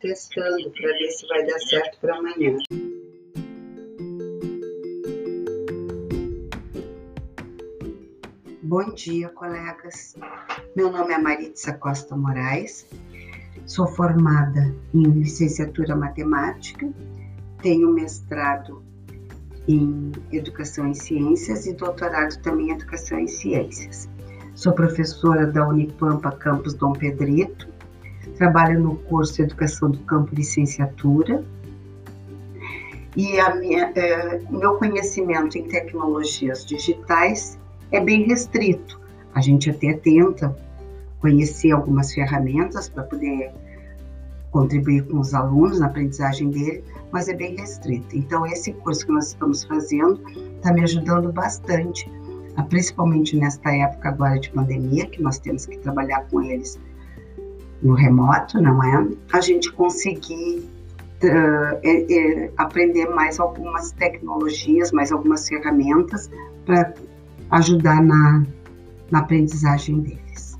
testando para ver se vai dar certo para amanhã. Bom dia, colegas. Meu nome é Maritza Costa Moraes. Sou formada em licenciatura matemática, tenho mestrado em educação em ciências e doutorado também em educação em ciências. Sou professora da Unipampa Campus Dom Pedrito, trabalho no curso Educação do Campo Licenciatura e a minha, é, meu conhecimento em tecnologias digitais é bem restrito. A gente até tenta conhecer algumas ferramentas para poder contribuir com os alunos na aprendizagem dele, mas é bem restrito. Então, esse curso que nós estamos fazendo está me ajudando bastante principalmente nesta época agora de pandemia, que nós temos que trabalhar com eles no remoto, não é? A gente conseguir uh, é, é, aprender mais algumas tecnologias, mais algumas ferramentas para ajudar na, na aprendizagem deles.